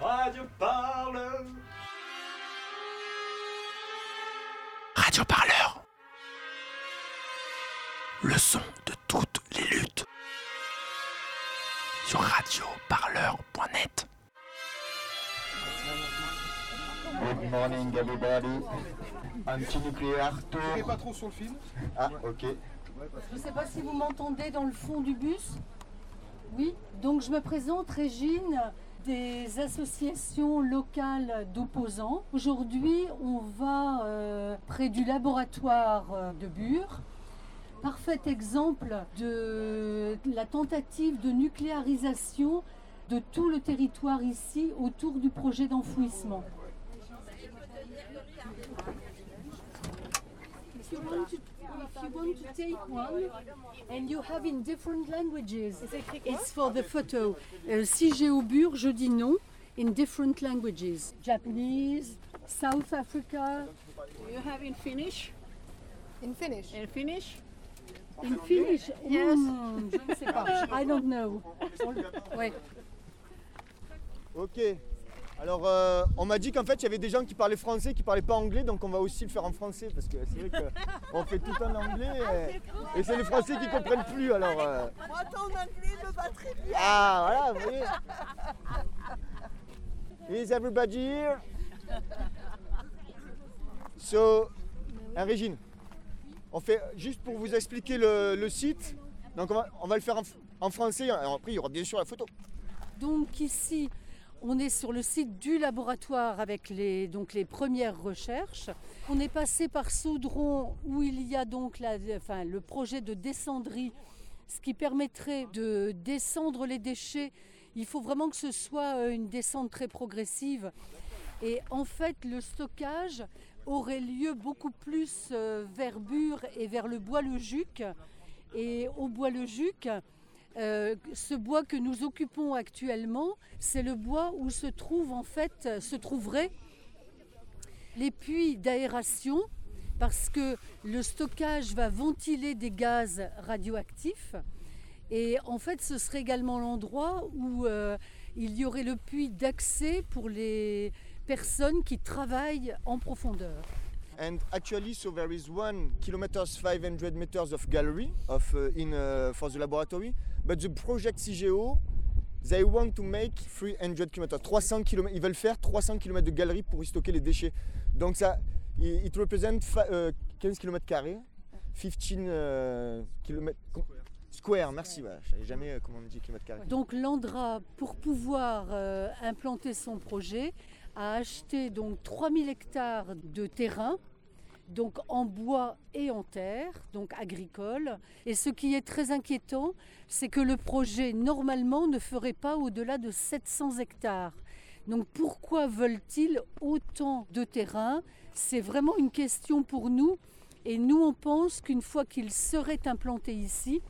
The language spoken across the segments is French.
Radio Parleur. Radio Parleur. Le son de toutes les luttes. Sur radioparleur.net. Good morning everybody. Anti-nucléaire tour. pas trop sur le film. Ah ok. Je ne sais pas si vous m'entendez dans le fond du bus. Oui, donc je me présente Régine des associations locales d'opposants. Aujourd'hui, on va euh, près du laboratoire euh, de Bure. Parfait exemple de la tentative de nucléarisation de tout le territoire ici autour du projet d'enfouissement. If you want to, take one and you have in different languages, it's for the photo. Euh, si j'ai au bure, je dis non. In different languages. Japanese, South Africa, You have in Finnish? In Finnish. In Finnish? in Finnish? Yes. Je ne sais pas. I don't know. Ouais. Ok. Alors, euh, on m'a dit qu'en fait, il y avait des gens qui parlaient français, qui parlaient pas anglais, donc on va aussi le faire en français, parce que c'est vrai qu'on fait tout en anglais, et, et c'est les Français qui comprennent plus, alors... euh, Moi, ton anglais me va très bien. Ah, voilà, vous voyez. Is everybody here? So, hein, Régine, on fait juste pour vous expliquer le, le site. Donc, on va, on va le faire en, français. et Après, il y aura bien sûr la photo. Donc ici, on est sur le site du laboratoire avec les, donc les premières recherches. On est passé par Saudron où il y a donc la- enfin, le projet de descendrie, ce qui permettrait de descendre les déchets. Il faut vraiment que ce soit euh, une descente très progressive. Et en fait, le stockage aurait lieu beaucoup plus euh, vers Bure et vers le Bois-le-Juc. Et au Bois-le-Juc, euh, ce bois que nous occupons actuellement, c'est le bois où se trouve en fait, euh, se trouveraient les puits d'aération parce que le stockage va ventiler des gaz radioactifs. Et en fait, ce serait également l'endroit où euh, il y aurait le puits d'accès pour les personnes qui travaillent en profondeur. And actually, so there is one kilometers 500 meters of gallery of uh, in uh, for the laboratory, but the project CGO they want to make 300 km, 300 km. Ils veulent faire 300 km de galerie pour y stocker les déchets. Donc ça, it represent euh, 15 km carrés, 15 euh, km square. Merci. Voilà, je savais jamais euh, comment on dit kilomètres carrés. Donc l'Andra, pour pouvoir euh, implanter son projet, a acheté donc 3000 hectares de terrain, donc en bois et en terre, donc agricole. Et ce qui est très inquiétant, c'est que le projet normalement ne ferait pas au-delà de 700 hectares. Donc pourquoi veulent-ils autant de terrain? C'est vraiment une question pour nous. Et nous, on pense qu'une fois qu'ils seraient implantés ici,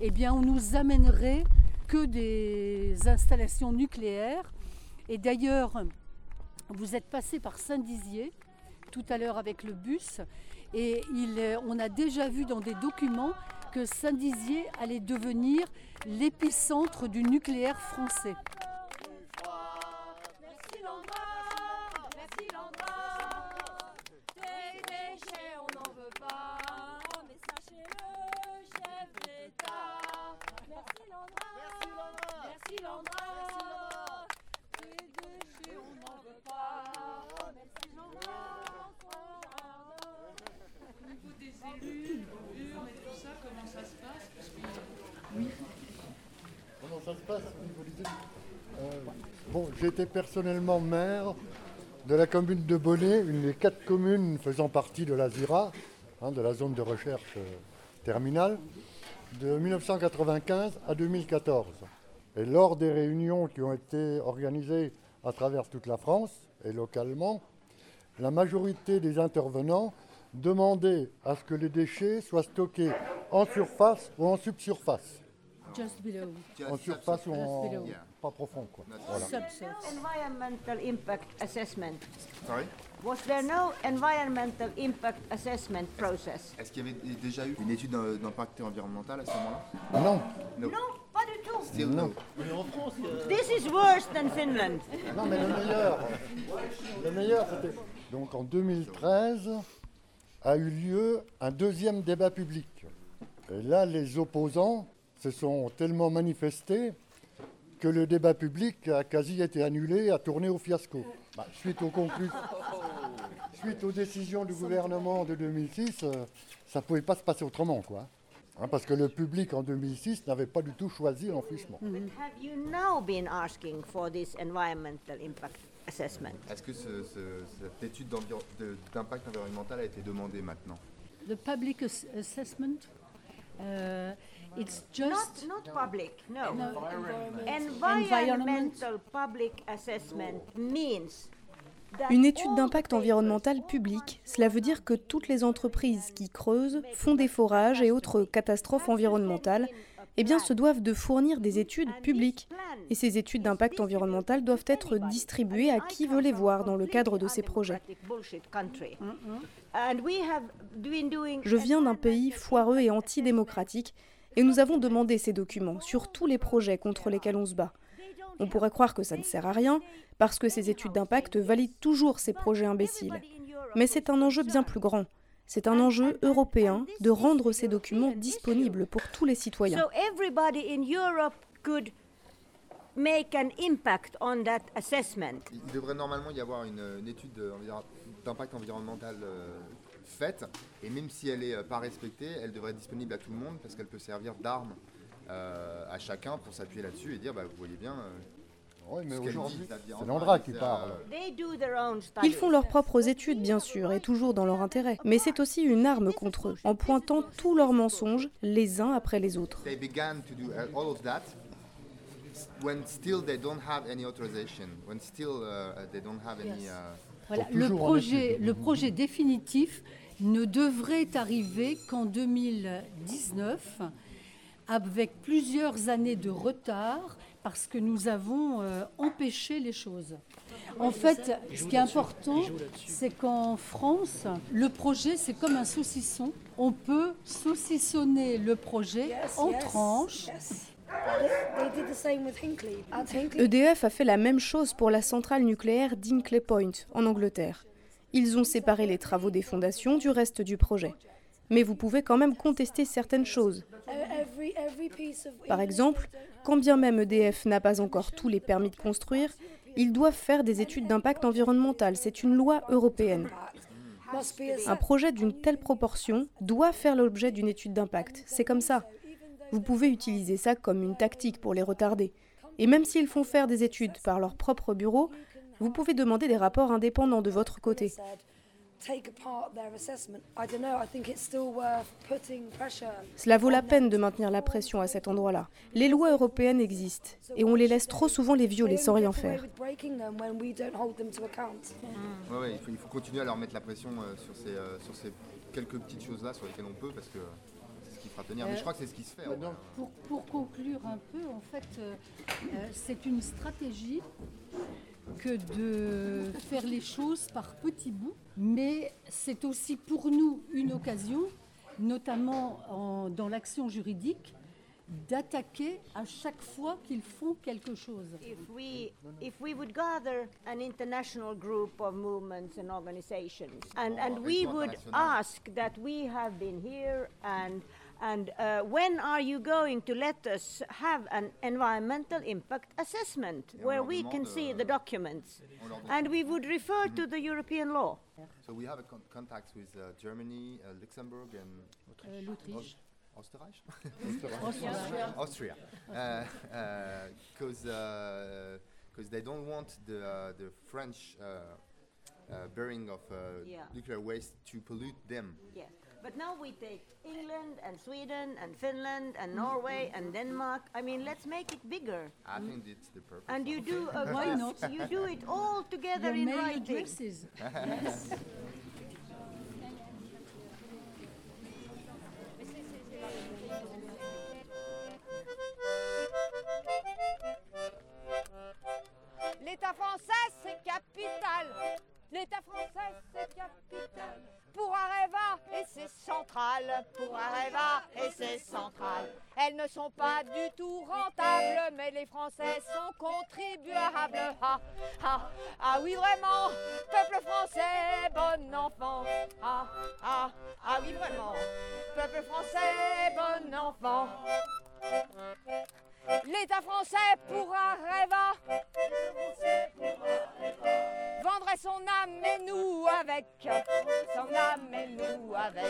eh bien, on nous amènerait que des installations nucléaires. Et d'ailleurs, vous êtes passé par Saint-Dizier tout à l'heure avec le bus, et il, euh, on a déjà vu dans des documents que Saint-Dizier allait devenir l'épicentre du nucléaire français. Merci Landra, merci Landra. Des déchets, on n'en veut pas. Mais sachez-le, chef d'État. Merci Landra, merci Landra. Des déchets, on n'en veut pas. Merci Landra. Au niveau des élus, urnes et tout ça, comment ça se passe Parce que Comment ça se passe au niveau des élus Euh, Bon, j'étais personnellement maire de la commune de Bonnet, une des quatre communes faisant partie de la ZIRA, hein, de la zone de recherche euh, terminale, de 1995 à 2014. Et lors des réunions qui ont été organisées à travers toute la France et localement, la majorité des intervenants demandaient à ce que les déchets soient stockés en surface ou en subsurface. Just below, En surface ou en. Pas profond. Quoi. Voilà. Environmental impact assessment. Sorry? Was there no environmental impact assessment process? Est-ce qu'il y avait déjà eu une étude d'im- d'impact environnemental à ce moment-là? Non, Non, pas du tout. Still Non. no. This is worse than Finland. Non, mais le meilleur, le meilleur, c'était. Donc en 2013 a eu lieu un deuxième débat public. Et là, les opposants se sont tellement manifestés que le débat public a quasi été annulé, a tourné au fiasco. Bah, suite, aux conclu- suite aux décisions du gouvernement de 2006, euh, ça ne pouvait pas se passer autrement, quoi. Hein, parce que le public en 2006 n'avait pas du tout choisi l'enfouissement. Have you now been asking for this environmental impact assessment? Est-ce que ce- ce- cette étude d'impact environnemental a été demandée maintenant? The public ass- assessment, uh, it's just not public, no. No. Environmental public assessment means that Une étude d'impact environnemental all public, cela veut dire que toutes les entreprises qui creusent, font des forages et autres catastrophes environnementales, eh bien, se doivent de fournir des études publiques. Et ces études d'impact environnemental doivent être distribuées à qui veut les voir dans le cadre de ces projets. Je viens d'un pays foireux et antidémocratique et nous avons demandé ces documents sur tous les projets contre lesquels on se bat. On pourrait croire que ça ne sert à rien parce que ces études d'impact valident toujours ces projets imbéciles. Mais c'est un enjeu bien plus grand. C'est un enjeu européen de rendre ces documents disponibles pour tous les citoyens. So everybody in Europe could make an impact on that assessment. Il devrait normalement y avoir une, une étude de- enviro- d'impact environnemental euh, faite, et même si elle n'est pas respectée, elle devrait être disponible à tout le monde parce qu'elle peut servir d'arme euh, à chacun pour s'appuyer là-dessus et dire bah, vous voyez bien. euh, Oui, mais ce aujourd'hui, c'est Landra qui parle. euh, They do their own Ils font leurs propres études, bien sûr, et toujours dans leur intérêt. Mais c'est aussi une arme contre eux, en pointant tous leurs mensonges, les uns après les autres. They began to do uh, all of that s- when still they don't have any authorization, when still uh, they don't have any. uh, Voilà, le projet, étude. le projet définitif ne devrait arriver qu'en 2019, avec plusieurs années de retard, parce que nous avons euh, empêché les choses. En fait, ce qui est important, c'est qu'en France, le projet, c'est comme un saucisson. On peut saucissonner le projet en tranches. EDF a fait la même chose pour la centrale nucléaire d'Inkley Point, en Angleterre. Ils ont séparé les travaux des fondations du reste du projet. Mais vous pouvez quand même contester certaines choses. of Par exemple, quand bien même EDF n'a pas encore tous les permis de construire, ils doivent faire des études d'impact environnemental. C'est une loi européenne. Un projet d'une telle proportion doit faire l'objet d'une étude d'impact. C'est comme ça. Vous pouvez utiliser ça comme une tactique pour les retarder. Et même s'ils font faire des études par leur propre bureau, vous pouvez demander des rapports indépendants de votre côté. Cela vaut la peine de maintenir la pression à cet endroit-là. Les lois européennes existent et on les laisse trop souvent les violer sans rien faire. Il faut continuer à leur mettre la pression euh, sur, ces, euh, sur ces quelques petites choses-là sur lesquelles on peut parce que fera tenir. Mais je crois que c'est ce qui se fait. vrai. Pour, pour conclure un peu, en fait, euh, euh, c'est une stratégie que de faire les choses par petits bouts, mais c'est aussi pour nous une occasion, notamment en- dans l'action juridique, d'attaquer à chaque fois qu'ils font quelque chose. If we, if we would gather an international group of movements and organizations, and, and we would ask that we have been here, and, and uh, when are you going to let us have an environmental impact assessment on where we can see the documents? on leur demande- And we would refer to the European law. So we have a con- contact with uh, Germany, uh, Luxembourg, and L'Autriche. Österreich? Austria. Austria. Because because they don't want the uh, the French uh, uh, burying of uh, Yeah. nuclear waste to pollute them. Yes. But now we take England and Sweden and Finland and Norway mm-hmm. and Denmark. I mean, let's make it bigger. I think it's the purpose. And you do a Why not? You do it all together Your in mail writing. addresses. Yes. oui vraiment, peuple français, bon enfant. Ah, ah, ah oui vraiment, peuple français, bon enfant. L'État français pourra rêver vendrait son âme et nous avec, son âme et nous avec.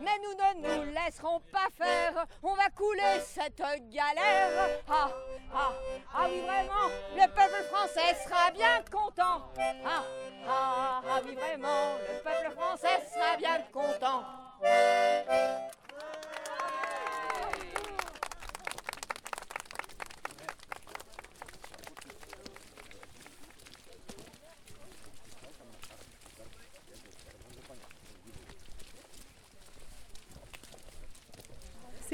Mais nous ne nous laisserons pas faire, on va couler cette galère. Ah, ah, ah oui vraiment, le peuple français sera bien content. Ah, ah, ah oui vraiment, le peuple français sera bien content.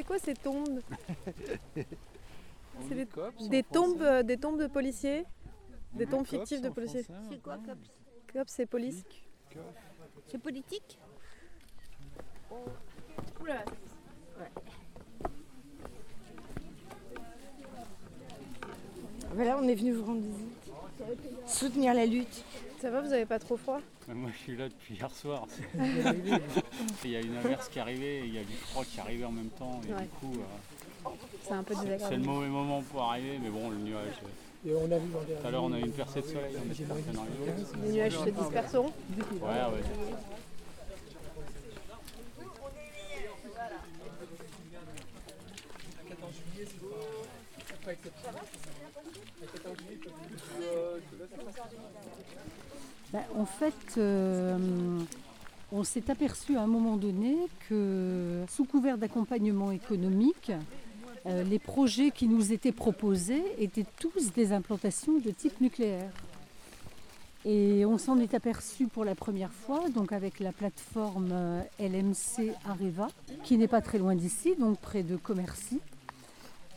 C'est quoi ces tombes C'est des, cops, des en tombes, euh, des tombes de policiers Des tombes fictives de policiers C'est quoi, cops Cops, c'est police. C'est politique Oula Voilà, on est venu vous rendre visite. Soutenir la lutte. Ça va, vous avez pas trop froid? Moi je suis là depuis hier soir. il y a une averse qui est arrivée, et il y a du froid qui est arrivé en même temps. Et Ouais. du coup, euh, C'est un peu c'est le mauvais moment pour arriver, mais bon, le nuage. euh, Et on a vu Tout à l'heure, on a eu une percée de soleil, on. Les nuages se disperseront Ouais, ouais. Ben, en fait, euh, on s'est aperçu à un moment donné que sous couvert d'accompagnement économique, euh, les projets qui nous étaient proposés étaient tous des implantations de type nucléaire. Et on s'en est aperçu pour la première fois, donc avec la plateforme euh, LMC Areva, qui n'est pas très loin d'ici, donc près de Commercy,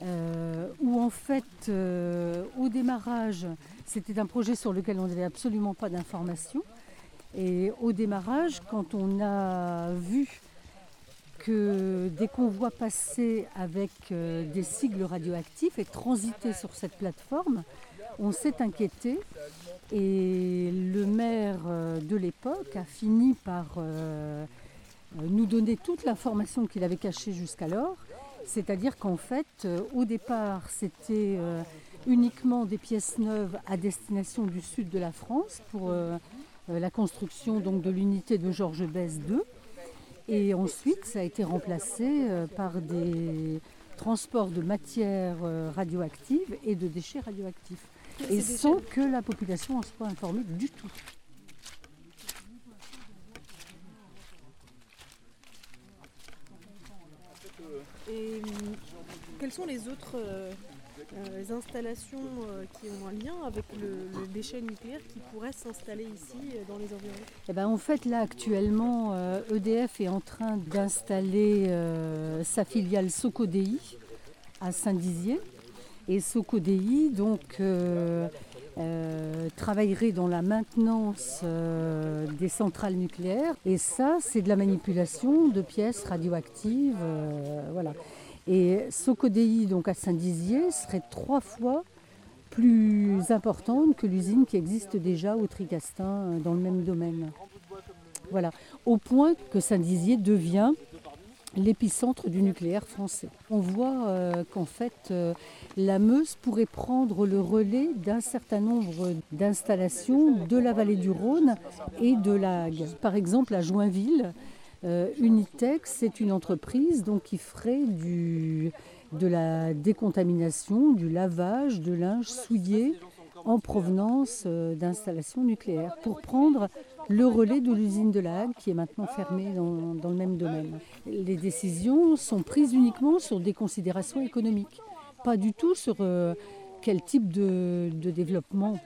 euh, où en fait, euh, au démarrage, c'était un projet sur lequel on n'avait absolument pas d'informations. Et au démarrage, quand on a vu que des convois passaient avec euh, des sigles radioactifs et transitaient sur cette plateforme, on s'est inquiété et le maire de l'époque a fini par nous donner toute l'information qu'il avait cachée jusqu'alors. C'est-à-dire qu'en fait, euh, au départ, c'était euh, uniquement des pièces neuves à destination du sud de la France pour euh, la construction donc, de l'unité de Georges Besse II. Et ensuite, ça a été remplacé par des transports de matières radioactives et de déchets radioactifs. Et sans que la population en soit informée du tout. Et hum, quelles sont les autres euh, euh, installations euh, qui ont un lien avec le, déchet nucléaire qui pourraient s'installer ici dans les environs? Eh ben, en fait, là, actuellement, EDF est en train d'installer sa filiale Socodei à Saint-Dizier. Et Socodei, donc, euh, travaillerait dans la maintenance euh, des centrales nucléaires. Et ça, c'est de la manipulation de pièces radioactives. euh, voilà. Et Socodei, donc à Saint-Dizier, serait trois fois plus importante que l'usine qui existe déjà au Tricastin dans le même domaine. Voilà, au point que Saint-Dizier devient l'épicentre du nucléaire français. On voit euh, qu'en fait, euh, la Meuse pourrait prendre le relais d'un certain nombre d'installations de la vallée du Rhône et de la Hague. Par exemple, à Joinville, euh, Unitex, c'est une entreprise donc, qui ferait de la décontamination, du lavage de linge souillé en provenance euh, d'installations nucléaires pour prendre le relais de l'usine de la Hague qui est maintenant fermée dans, dans le même domaine. Les décisions sont prises uniquement sur des considérations économiques, pas du tout sur euh, quel type de, développement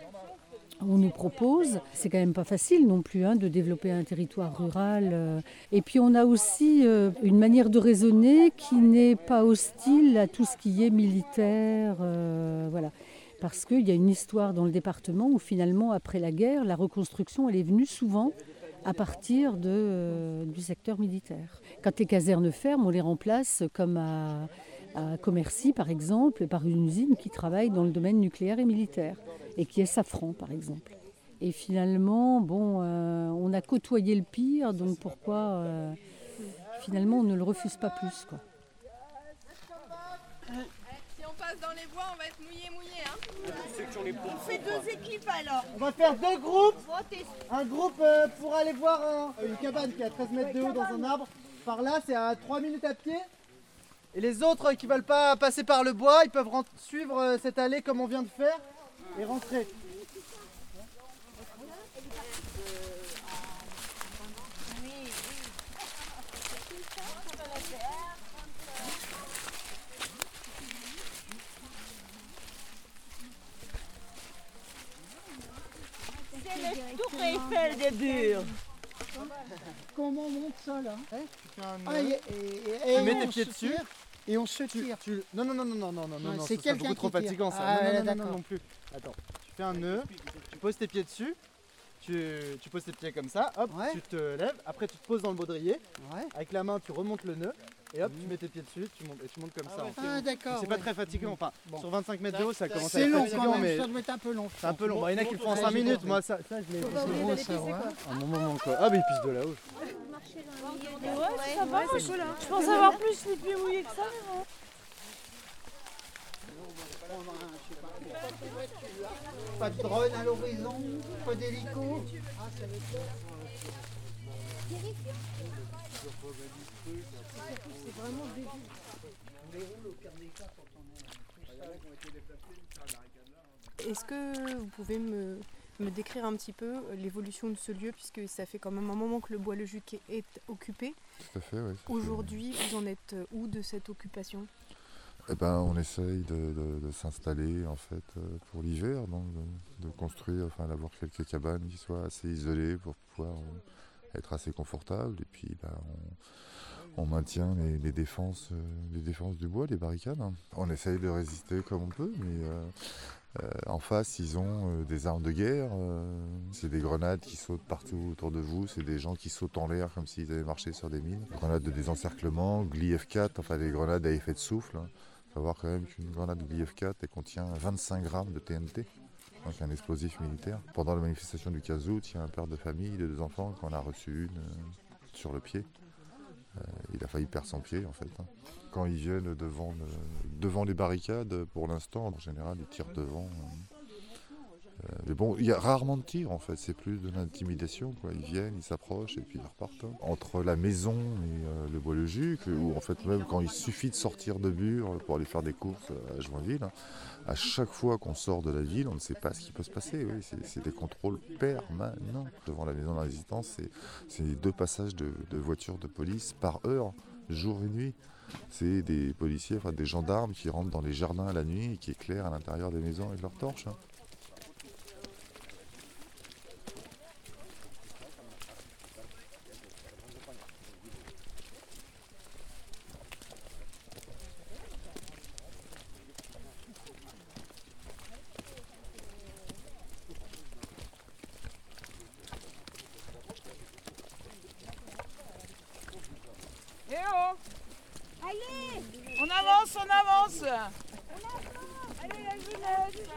on nous propose. C'est quand même pas facile non plus hein, de développer un territoire rural. euh. Et puis on a aussi une manière de raisonner qui n'est pas hostile à tout ce qui est militaire. voilà. Parce qu'il y a une histoire dans le département où finalement, après la guerre, la reconstruction, elle est venue souvent à partir euh, du secteur militaire. Quand les casernes ferment, on les remplace comme à, à Commercy par exemple, par une usine qui travaille dans le domaine nucléaire et militaire et qui est Safran par exemple. Et finalement, bon, euh, on a côtoyé le pire, donc pourquoi euh, finalement on ne le refuse pas plus quoi. Si on passe dans les bois, on va être mouillé mouillé. On fait deux équipes alors. On va faire deux groupes. Votez. Un groupe euh, pour aller voir un- une cabane qui est à 13 mètres de haut dans un arbre. Par là, c'est à 3 minutes à pied. Et les autres qui veulent pas passer par le bois, ils peuvent suivre euh, cette allée comme on vient de faire et rentrer le Tour Comment on monte ça là un Ah, nœud. et, et- et- Tu mets on tes pieds se dessus. tire Et on se tire. Non, non, non, non, non, non, non, Ouais, non, c'est ce serait quelqu'un beaucoup trop qui tire. fatigant ça. Ah, non, non, ouais, non, non, d'accord. non plus. Attends, tu fais un nœud, tu poses tes pieds dessus, tu, tu poses tes pieds comme ça, hop, tu te lèves, après tu te poses dans le baudrier, avec la main tu remontes le nœud, et hop, tu mets tes pieds dessus, tu montes, et tu montes comme ça. en fait. Ah, d'accord, C'est pas ouais. très fatigant, enfin, Bon. sur 25 mètres de haut ça commence à C'est être long fatigant, quand même, mais ça doit être un peu long. c'est un peu long. Bon, il y en a qui le font en Ouais, 5 j'ai minutes, moi ça, ça je l'ai Faut pas oublier d'aller pisser, quoi. un bon moment quoi. Ah, mais il pisse de là-haut. Ouais, ça va, moi, je, je pense avoir plus les pieds mouillés que ça. mais bon. Pas de drone à l'horizon, pas d'hélico. Ah, ça va être C'est vraiment débile. Est-ce que vous pouvez me, me décrire un petit peu l'évolution de ce lieu, puisque ça fait quand même un moment que le bois le Juc est, occupé. Tout à fait, oui. Aujourd'hui, vous en êtes où de cette occupation? Eh ben, on essaye de, de- de s'installer en fait euh, pour l'hiver, donc de, de construire, enfin d'avoir quelques cabanes qui soient assez isolées pour pouvoir euh, être assez confortables. Et puis, ben, on, on maintient les, défenses, euh, les défenses du bois, les barricades. hein. On essaye de résister comme on peut, mais euh, euh, en face, ils ont des armes de guerre. c'est des grenades qui sautent partout autour de vous. C'est des gens qui sautent en l'air comme s'ils avaient marché sur des mines. Grenades de désencerclement, Gli F4, enfin des grenades à effet de souffle. hein. Il faut savoir quand même qu'une grenade Gli F4 elle contient 25 grammes de TNT. Donc un explosif militaire. Pendant la manifestation du 15 août, il y a un père de famille de deux enfants qui en a reçu une sur le pied. Euh, il a failli perdre son pied en fait. hein. Quand ils viennent devant, le- devant les barricades, pour l'instant, en général, ils tirent devant. Hein. Euh, mais bon, il y a rarement de tirs en fait, c'est plus de l'intimidation. Ils viennent, ils s'approchent et puis ils repartent. hein. Entre la maison et euh, le bois le Juc, où en fait même quand il suffit de sortir de Bure pour aller faire des courses à Joinville, hein, à chaque fois qu'on sort de la ville, on ne sait pas ce qui peut se passer. C'est, des contrôles permanents. Devant la maison de la résistance, c'est, deux passages de, voitures de police par heure, jour et nuit. C'est des policiers, enfin des gendarmes qui rentrent dans les jardins la nuit et qui éclairent à l'intérieur des maisons avec leurs torches. hein. Eh oh Allez On avance, on avance Allez, la jeunesse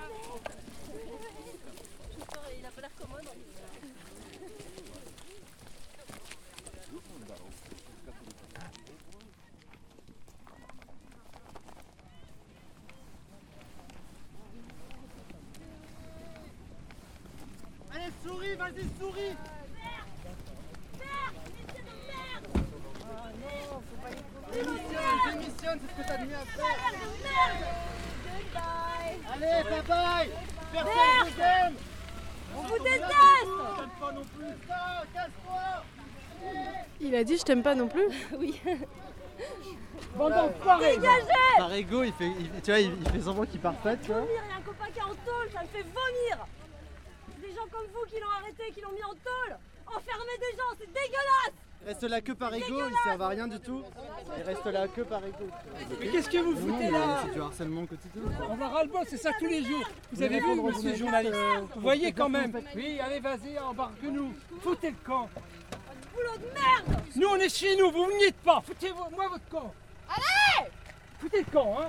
Il a pas l'air commode. Allez, souris, vas-y, souris. Démissionne, démissionne, c'est ce que t'as de mieux à faire. Allez, bye bye. Personne vous aime. On vous déteste. Je t'aime pas non plus. Ça, casse-toi. Il a dit je t'aime pas non plus. Oui. Bande d'enfoirés. Dégagez. Par ego, il fait, il- tu vois, il, il fait semblant qu'il part pas, tu vois. Il y a un copain qui est en tôle, ça me fait vomir Des gens comme vous qui l'ont arrêté, qui l'ont mis en tôle Enfermer des gens, c'est dégueulasse Il reste là que par ego, il servent à rien du tout. Il reste là que par ego. Mais qu'est-ce que vous foutez là C'est du harcèlement quotidien. On va ras-le-bol, c'est ça tous les jours. Vous avez vu, monsieur le journalistes, journaliste Vous voyez quand même. Oui, allez, vas-y, embarque-nous. Foutez le camp. Boulot de merde Nous, on est chez nous, vous n'y êtes pas. Foutez-moi votre camp. Allez Foutez le camp, hein